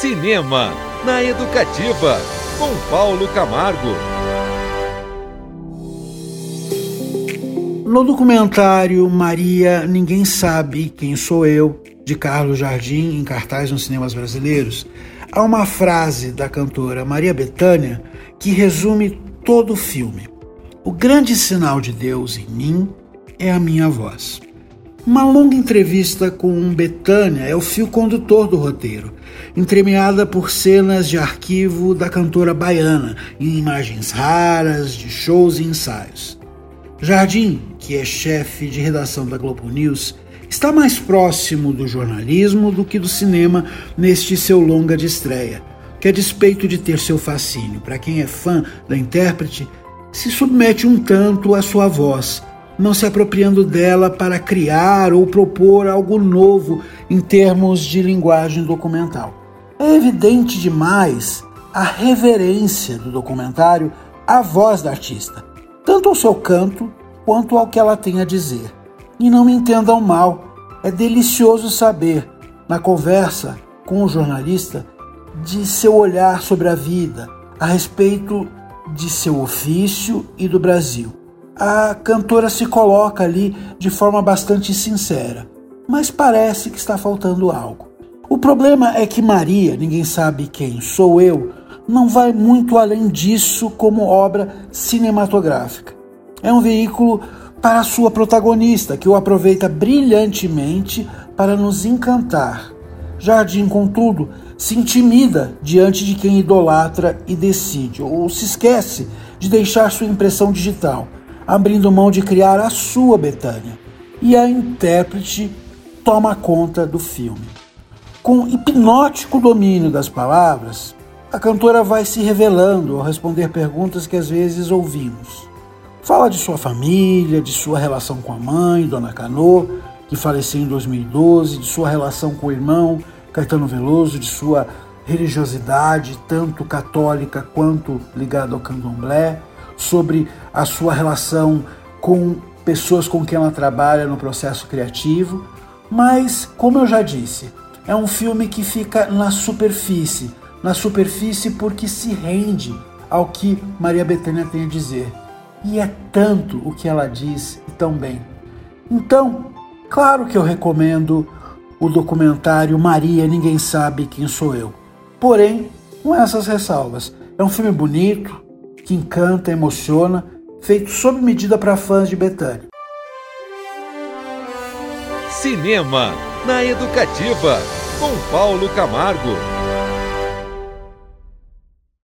Cinema na Educativa, com Paulo Camargo. No documentário Maria, Ninguém Sabe Quem Sou Eu, de Carlos Jardim, em cartaz nos cinemas brasileiros, há uma frase da cantora Maria Bethânia que resume todo o filme. O grande sinal de Deus em mim é a minha voz. Uma longa entrevista com Betânia é o fio condutor do roteiro, entremeada por cenas de arquivo da cantora baiana, em imagens raras de shows e ensaios. Jardim, que é chefe de redação da Globo News, está mais próximo do jornalismo do que do cinema neste seu longa de estreia, que a despeito de ter seu fascínio para quem é fã da intérprete, se submete um tanto à sua voz, não se apropriando dela para criar ou propor algo novo em termos de linguagem documental. É evidente demais a reverência do documentário à voz da artista, tanto ao seu canto quanto ao que ela tem a dizer. E não me entendam mal, é delicioso saber, na conversa com o jornalista, de seu olhar sobre a vida, a respeito de seu ofício e do Brasil a cantora se coloca ali de forma bastante sincera, mas parece que está faltando algo. O problema é que Maria, ninguém sabe quem sou eu, não vai muito além disso como obra cinematográfica. É um veículo para a sua protagonista, que o aproveita brilhantemente para nos encantar. Jardim, contudo, se intimida diante de quem idolatra e decide, ou se esquece de deixar sua impressão digital abrindo mão de criar a sua Betânia. E a intérprete toma conta do filme. Com hipnótico domínio das palavras, a cantora vai se revelando ao responder perguntas que às vezes ouvimos. Fala de sua família, de sua relação com a mãe, Dona Canô, que faleceu em 2012, de sua relação com o irmão, Caetano Veloso, de sua religiosidade, tanto católica quanto ligada ao candomblé, sobre a sua relação com pessoas com quem ela trabalha no processo criativo, mas, como eu já disse, é um filme que fica na superfície na superfície porque se rende ao que Maria Bethânia tem a dizer. E é tanto o que ela diz e tão bem. Então, claro que eu recomendo o documentário Maria, Ninguém Sabe Quem Sou Eu. Porém, com essas ressalvas. É um filme bonito, que encanta, emociona, feito sob medida para fãs de Betânia. Cinema na Educativa, com Paulo Camargo.